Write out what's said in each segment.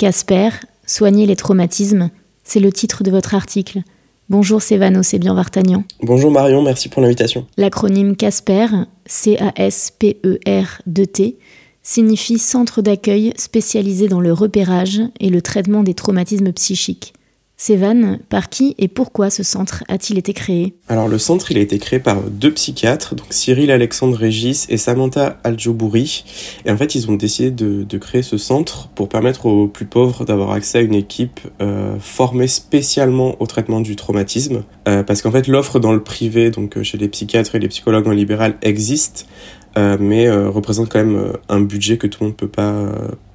Casper, soigner les traumatismes, c'est le titre de votre article. Bonjour Sévano, c'est bien Vartagnan. Bonjour Marion, merci pour l'invitation. L'acronyme CASPER, C-A-S-P-E-R-2-T, signifie Centre d'accueil spécialisé dans le repérage et le traitement des traumatismes psychiques. Sévan, par qui et pourquoi ce centre a-t-il été créé? Alors le centre il a été créé par deux psychiatres, donc Cyril Alexandre Régis et Samantha Aljobouri. Et en fait ils ont décidé de, créer ce centre pour permettre aux plus pauvres d'avoir accès à une équipe euh, formée spécialement au traitement du traumatisme. Euh, parce qu'en fait l'offre dans le privé, donc euh, chez les psychiatres et les psychologues en libéral existe, mais représente quand même un budget que tout le monde peut pas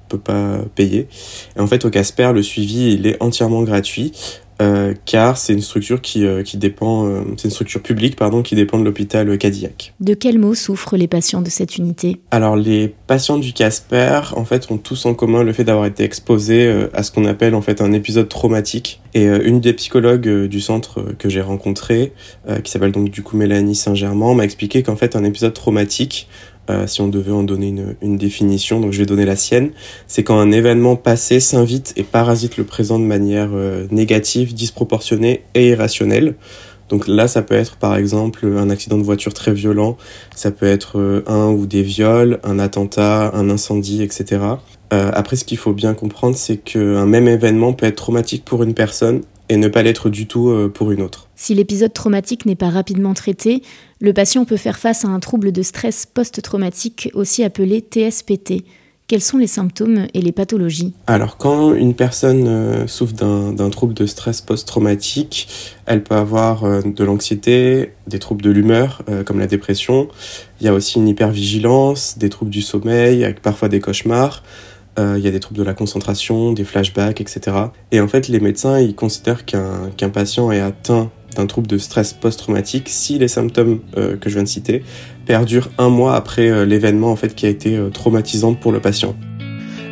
peut pas payer. Et en fait, au Casper, le suivi, il est entièrement gratuit. Euh, car c'est une structure qui, euh, qui dépend, euh, c'est une structure publique pardon, qui dépend de l'hôpital Cadillac. De quels maux souffrent les patients de cette unité? Alors les patients du Casper, en fait, ont tous en commun le fait d'avoir été exposés à ce qu'on appelle en fait un épisode traumatique. Et une des psychologues du centre que j'ai rencontré, qui s'appelle donc du coup Mélanie Saint-Germain, m'a expliqué qu'en fait un épisode traumatique euh, si on devait en donner une, une, définition, donc je vais donner la sienne, c'est quand un événement passé s'invite et parasite le présent de manière euh, négative, disproportionnée et irrationnelle. Donc là, ça peut être par exemple un accident de voiture très violent, ça peut être euh, un ou des viols, un attentat, un incendie, etc. après, ce qu'il faut bien comprendre, c'est qu'un même événement peut être traumatique pour une personne et ne pas l'être du tout euh, pour une autre. Si l'épisode traumatique n'est pas rapidement traité, le patient peut faire face à un trouble de stress post-traumatique, aussi appelé TSPT. Quels sont les symptômes et les pathologies? Alors quand une personne euh, souffre d'un trouble de stress post-traumatique, elle peut avoir euh, de l'anxiété, des troubles de l'humeur comme la dépression, il y a aussi une hypervigilance, des troubles du sommeil avec parfois des cauchemars, euh, il y a des troubles de la concentration, des flashbacks, etc. Et en fait, les médecins, ils considèrent qu'un patient est atteint d'un trouble de stress post-traumatique si les symptômes euh, que je viens de citer perdurent un mois après euh, l'événement en fait qui a été traumatisant pour le patient.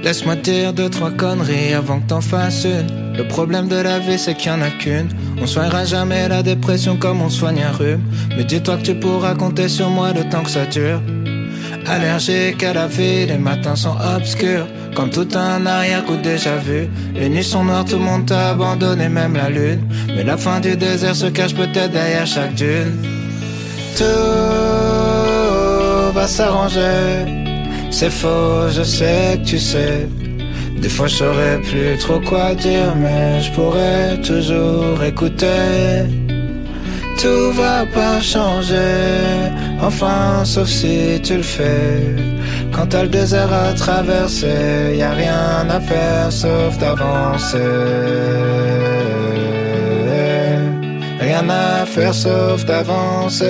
Laisse-moi dire deux, trois conneries avant que t'en fasses une. Le problème de la vie, c'est qu'il n'y en a qu'une. On soignera jamais la dépression comme on soigne un rhume. Mais dis-toi que tu pourras compter sur moi le temps que ça dure. Allergique à la vie, les matins sont obscurs. Comme tout un arrière-coup déjà vu. Les nuits sont noires, tout le monde t'a abandonné, même la lune. Mais la fin du désert se cache peut-être derrière chaque dune. Tout va s'arranger. C'est faux, je sais que tu sais. Des fois je saurais plus trop quoi dire, mais je pourrais toujours écouter tout va pas changer. Enfin, sauf si tu le fais. Quand t'as le désert à traverser, y a rien à faire sauf d'avancer. Rien à faire sauf d'avancer.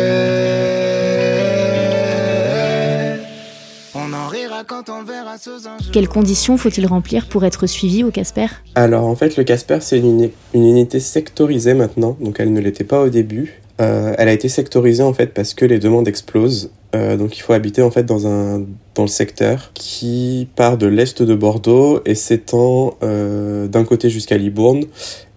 On en rira quand on verra sous un Quelles conditions faut-il remplir pour être suivi au Casper? Alors en fait, le Casper, c'est une, une unité sectorisée maintenant, donc elle ne l'était pas au début. Euh, elle a été sectorisée en fait parce que les demandes explosent. Euh, donc il faut habiter en fait dans un dans le secteur qui part de l'est de Bordeaux et s'étend euh, d'un côté jusqu'à Libourne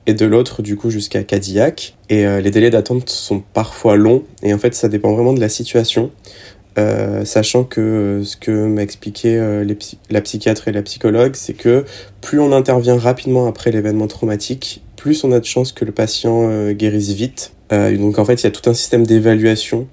et de l'autre du coup jusqu'à Cadillac. Et les délais d'attente sont parfois longs et en fait ça dépend vraiment de la situation. sachant que ce que m'a expliqué la psychiatre et la psychologue, c'est que plus on intervient rapidement après l'événement traumatique, plus on a de chances que le patient guérisse vite. Euh, donc en fait, il y a tout un système d'évaluation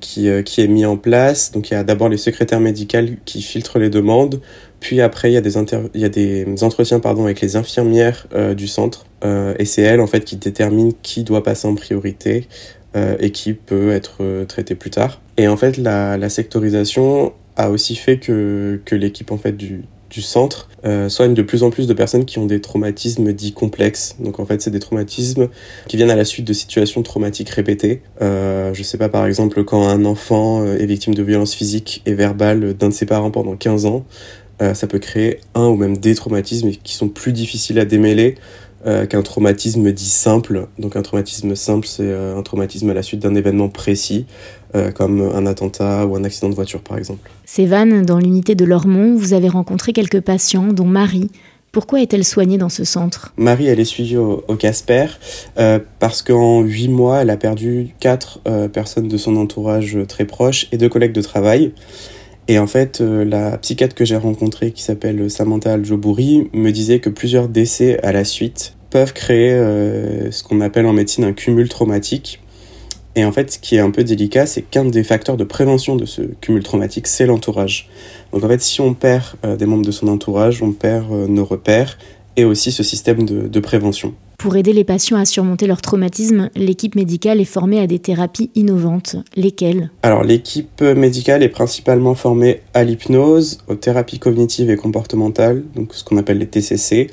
qui, qui est mis en place. Donc il y a d'abord les secrétaires médicaux qui filtrent les demandes, puis après il y a des, il y a des entretiens pardon, avec les infirmières du centre, et c'est elles en fait qui déterminent qui doit passer en priorité et qui peut être traité plus tard. Et en fait la, la sectorisation a aussi fait que, que l'équipe en fait du, du centre euh, soigne de plus en plus de personnes qui ont des traumatismes dits complexes. Donc en fait, c'est des traumatismes qui viennent à la suite de situations traumatiques répétées. Euh, je sais pas, par exemple, quand un enfant euh, est victime de violences physiques et verbales d'un de ses parents pendant 15 ans, euh, ça peut créer un ou même des traumatismes qui sont plus difficiles à démêler euh, qu'un traumatisme dit simple. Donc un traumatisme simple, c'est un traumatisme à la suite d'un événement précis. Euh, comme un attentat ou un accident de voiture par exemple. Sévan, dans l'unité de Lormont, vous avez rencontré quelques patients, dont Marie. Pourquoi est-elle soignée dans ce centre? Marie, elle est suivie au, Casper euh, parce qu'en huit mois, elle a perdu quatre euh, personnes de son entourage très proche et deux collègues de travail. Et en fait, la psychiatre que j'ai rencontrée, qui s'appelle Samantha Aljobouri, me disait que plusieurs décès à la suite peuvent créer ce qu'on appelle en médecine un cumul traumatique. Et en fait, ce qui est un peu délicat, c'est qu'un des facteurs de prévention de ce cumul traumatique, c'est l'entourage. Donc en fait, si on perd euh, des membres de son entourage, on perd euh, nos repères et aussi ce système de, de, prévention. Pour aider les patients à surmonter leur traumatisme, l'équipe médicale est formée à des thérapies innovantes. Lesquelles? Alors l'équipe médicale est principalement formée à l'hypnose, aux thérapies cognitives et comportementales, donc ce qu'on appelle les TCC,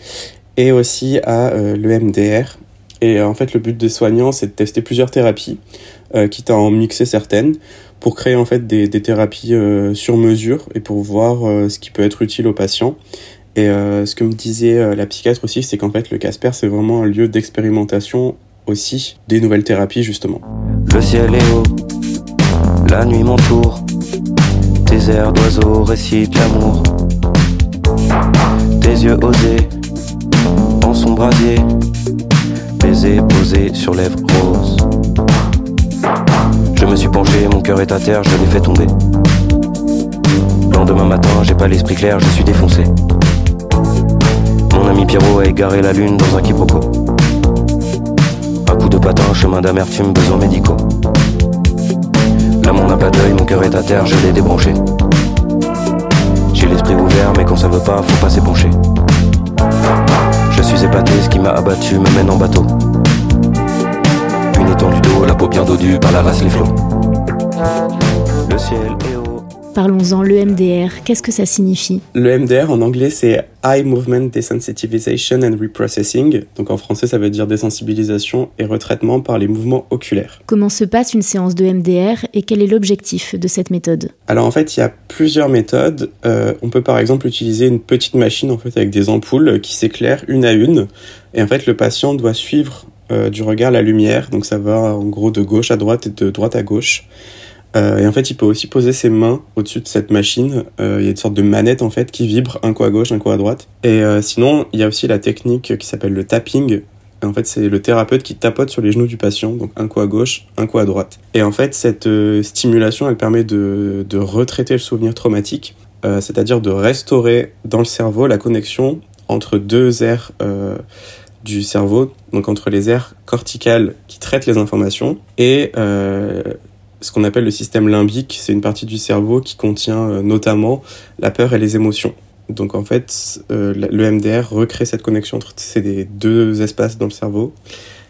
et aussi à euh, l'EMDR, et euh, en fait, le but des soignants, c'est de tester plusieurs thérapies, euh, quitte à en mixer certaines, pour créer en fait des, thérapies sur mesure et pour voir ce qui peut être utile aux patients. Et ce que me disait la psychiatre aussi, c'est qu'en fait, le Casper, c'est vraiment un lieu d'expérimentation aussi des nouvelles thérapies, justement. Le ciel est haut, la nuit m'entoure, tes airs d'oiseaux récitent l'amour, tes yeux osés son brasier baiser posé sur lèvres roses. Je me suis penché, mon cœur est à terre, je l'ai fait tomber. Lendemain matin, j'ai pas l'esprit clair, je suis défoncé. Mon ami Pierrot a égaré la lune dans un quiproquo. Un coup de patin, chemin d'amertume, besoins médicaux. L'amour n'a pas d'œil, mon cœur est à terre, je l'ai débranché. J'ai l'esprit ouvert, mais quand ça veut pas, faut pas s'épancher. Je suis épaté, ce qui m'a abattu me mène en bateau. Une étendue d'eau, la peau bien dodue par la race les flots. Le ciel Parlons-en, l'EMDR, qu'est-ce que ça signifie L'EMDR en anglais c'est Eye Movement Desensitization and Reprocessing, donc en français ça veut dire désensibilisation et retraitement par les mouvements oculaires. Comment se passe une séance de MDR et quel est l'objectif de cette méthode Alors en fait il y a plusieurs méthodes. Euh, on peut par exemple utiliser une petite machine en fait avec des ampoules qui s'éclairent une à une et en fait le patient doit suivre euh, du regard la lumière, donc ça va en gros de gauche à droite et de droite à gauche. Euh, et en fait, il peut aussi poser ses mains au-dessus de cette machine. Euh, il y a une sorte de manette en fait qui vibre un coup à gauche, un coup à droite. Et euh, sinon, il y a aussi la technique qui s'appelle le tapping. Et en fait, c'est le thérapeute qui tapote sur les genoux du patient, donc un coup à gauche, un coup à droite. Et en fait, cette stimulation, elle permet de, de retraiter le souvenir traumatique, c'est-à-dire de restaurer dans le cerveau la connexion entre deux aires du cerveau, donc entre les aires corticales qui traitent les informations et euh, ce qu'on appelle le système limbique, c'est une partie du cerveau qui contient euh, notamment la peur et les émotions. Donc en fait, euh, le MDR recrée cette connexion entre ces deux espaces dans le cerveau.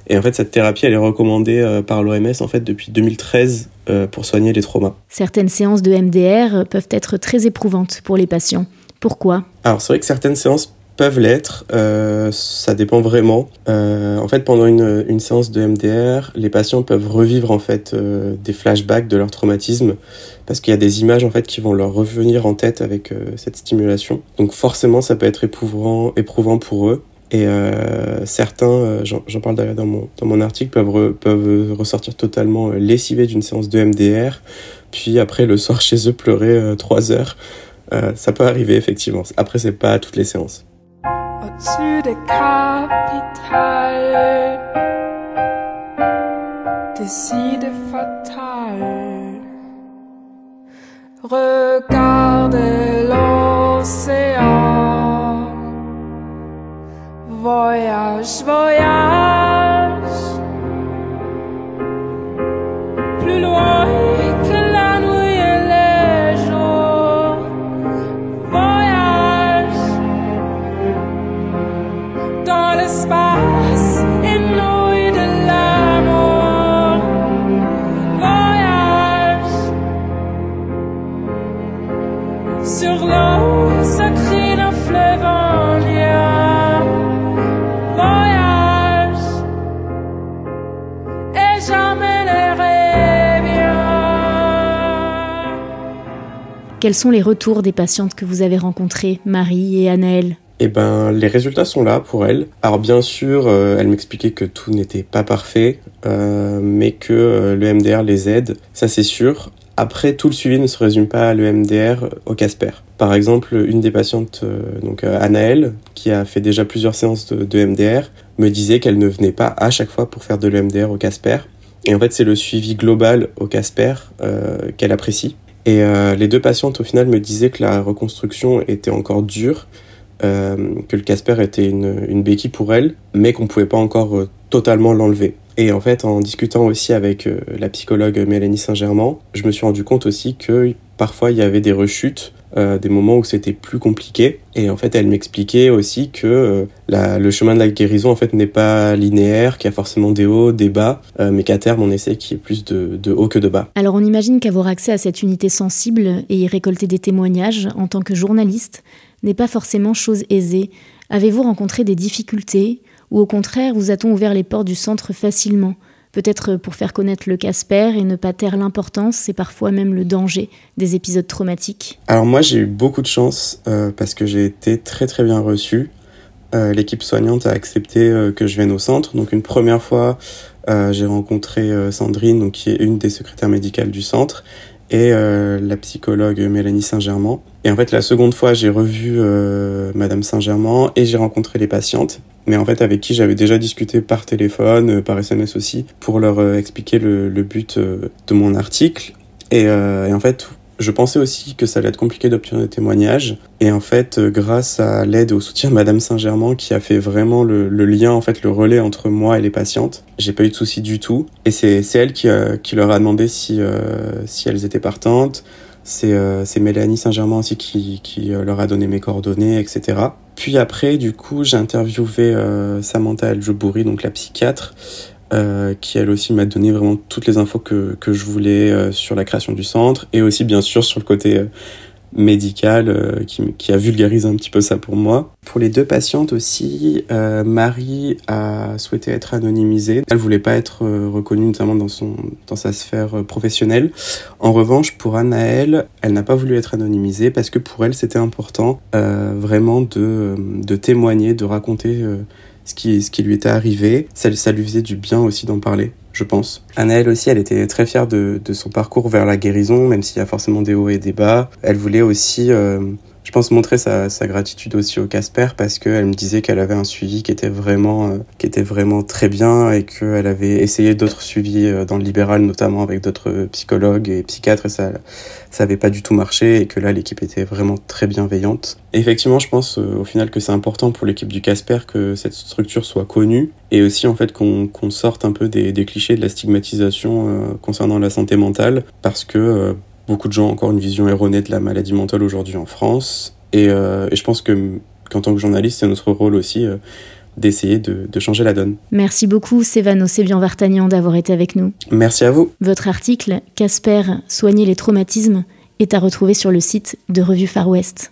Et en fait, cette thérapie, elle est recommandée euh, par l'OMS en fait depuis 2013 pour soigner les traumas. Certaines séances de MDR peuvent être très éprouvantes pour les patients. Pourquoi? Alors c'est vrai que certaines séances peuvent l'être, euh, ça dépend vraiment. Euh, en fait, pendant une, une, séance de MDR, les patients peuvent revivre en fait euh, des flashbacks de leur traumatisme parce qu'il y a des images en fait qui vont leur revenir en tête avec cette stimulation. Donc forcément, ça peut être éprouvant, éprouvant pour eux. Et certains, j'en parle d'ailleurs dans mon, dans mon article, peuvent, peuvent ressortir totalement lessivés d'une séance de MDR, puis après le soir chez eux pleurer trois heures. ça peut arriver effectivement. Après, c'est pas toutes les séances. Au-dessus des capitales, des idées fatales. Regardez l'océan, voyage, voyage, plus loin. Quels sont les retours des patientes que vous avez rencontrées, Marie et Anaëlle? Eh ben, les résultats sont là pour elle. Alors bien sûr, euh, elle m'expliquait que tout n'était pas parfait, euh, mais que euh, le MDR les aide, ça c'est sûr. Après, tout le suivi ne se résume pas à l'EMDR au Casper. Par exemple, une des patientes, euh, donc Anaëlle, qui a fait déjà plusieurs séances de, me disait qu'elle ne venait pas à chaque fois pour faire de l'EMDR au Casper. Et en fait, c'est le suivi global au Casper qu'elle apprécie. Et euh, les deux patientes, au final, me disaient que la reconstruction était encore dure, euh, que le Casper était une, une béquille pour elle, mais qu'on pouvait pas encore euh, totalement l'enlever. Et en fait, en discutant aussi avec la psychologue Mélanie Saint-Germain, je me suis rendu compte aussi que parfois il y avait des rechutes, euh, des moments où c'était plus compliqué. Et en fait, elle m'expliquait aussi que euh, le chemin de la guérison en fait n'est pas linéaire, qu'il y a forcément des hauts, des bas, euh, mais qu'à terme on essaie qu'il y ait plus de, de hauts que de bas. Alors on imagine qu'avoir accès à cette unité sensible et y récolter des témoignages en tant que journaliste n'est pas forcément chose aisée. Avez-vous rencontré des difficultés ou au contraire vous a-t-on ouvert les portes du centre facilement? Peut-être pour faire connaître le Casper et ne pas taire l'importance et parfois même le danger des épisodes traumatiques. Alors moi j'ai eu beaucoup de chance euh, parce que j'ai été très très bien reçu. Euh, L'équipe soignante a accepté euh, que je vienne au centre. Donc une première fois j'ai rencontré euh, Sandrine, donc qui est une des secrétaires médicales du centre, et euh, la psychologue Mélanie Saint-Germain. Et en fait la seconde fois j'ai revu euh, Madame Saint-Germain et j'ai rencontré les patientes. Mais en fait avec qui j'avais déjà discuté par téléphone, euh, par SMS aussi, pour leur euh, expliquer le, but euh, de mon article. Euh, et en fait je pensais aussi que ça allait être compliqué d'obtenir des témoignages. Et en fait, euh, grâce à l'aide et au soutien de Madame Saint-Germain, qui a fait vraiment le, lien, en fait, le relais entre moi et les patientes, j'ai pas eu de soucis du tout. Et c'est elle qui, euh, qui leur a demandé si, euh, si elles étaient partantes. C'est euh, Mélanie Saint-Germain aussi qui, qui leur a donné mes coordonnées, etc. Puis après, du coup, j'ai interviewé Samantha El donc la psychiatre, euh, qui elle aussi m'a donné vraiment toutes les infos que, que je voulais euh, sur la création du centre et aussi bien sûr sur le côté euh, médical qui, qui a vulgarisé un petit peu ça pour moi. Pour les deux patientes aussi, Marie a souhaité être anonymisée. Elle voulait pas être reconnue notamment dans son dans sa sphère professionnelle. En revanche, pour Anaëlle, elle n'a pas voulu être anonymisée parce que pour elle c'était important vraiment de de témoigner, de raconter ce qui, ce qui lui était arrivé. Ça, ça lui faisait du bien aussi d'en parler, je pense. Anaëlle aussi, elle était très fière de, de son parcours vers la guérison, même s'il y a forcément des hauts et des bas. Elle voulait aussi, euh, je pense, montrer sa, sa gratitude aussi au Casper parce qu'elle me disait qu'elle avait un suivi qui était vraiment, euh, qui était vraiment très bien et qu'elle avait essayé d'autres suivis euh, dans le libéral, notamment avec d'autres psychologues et psychiatres et ça, ça avait pas du tout marché et que là l'équipe était vraiment très bienveillante. Effectivement, je pense euh, au final que c'est important pour l'équipe du Casper que cette structure soit connue et aussi en fait qu'on qu'on sorte un peu des, des clichés de la stigmatisation euh, concernant la santé mentale parce que beaucoup de gens ont encore une vision erronée de la maladie mentale aujourd'hui en France et, euh, et je pense que qu'en tant que journaliste, c'est notre rôle aussi euh, d'essayer de, de changer la donne. Merci beaucoup Sévano Sébian Vartagnan d'avoir été avec nous. Merci à vous. Votre article Casper, soigner les traumatismes est à retrouver sur le site de Revue Far West.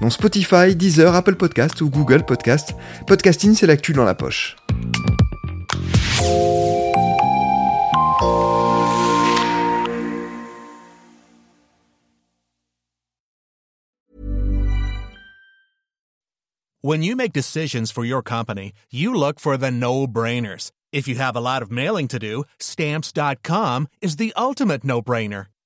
dont Spotify, Deezer, Apple Podcast ou Google Podcast. Podcasting, c'est l'actu dans la poche. When you make decisions for your company, you look for the no-brainers. If you have a lot of mailing to do, stamps.com is the ultimate no-brainer.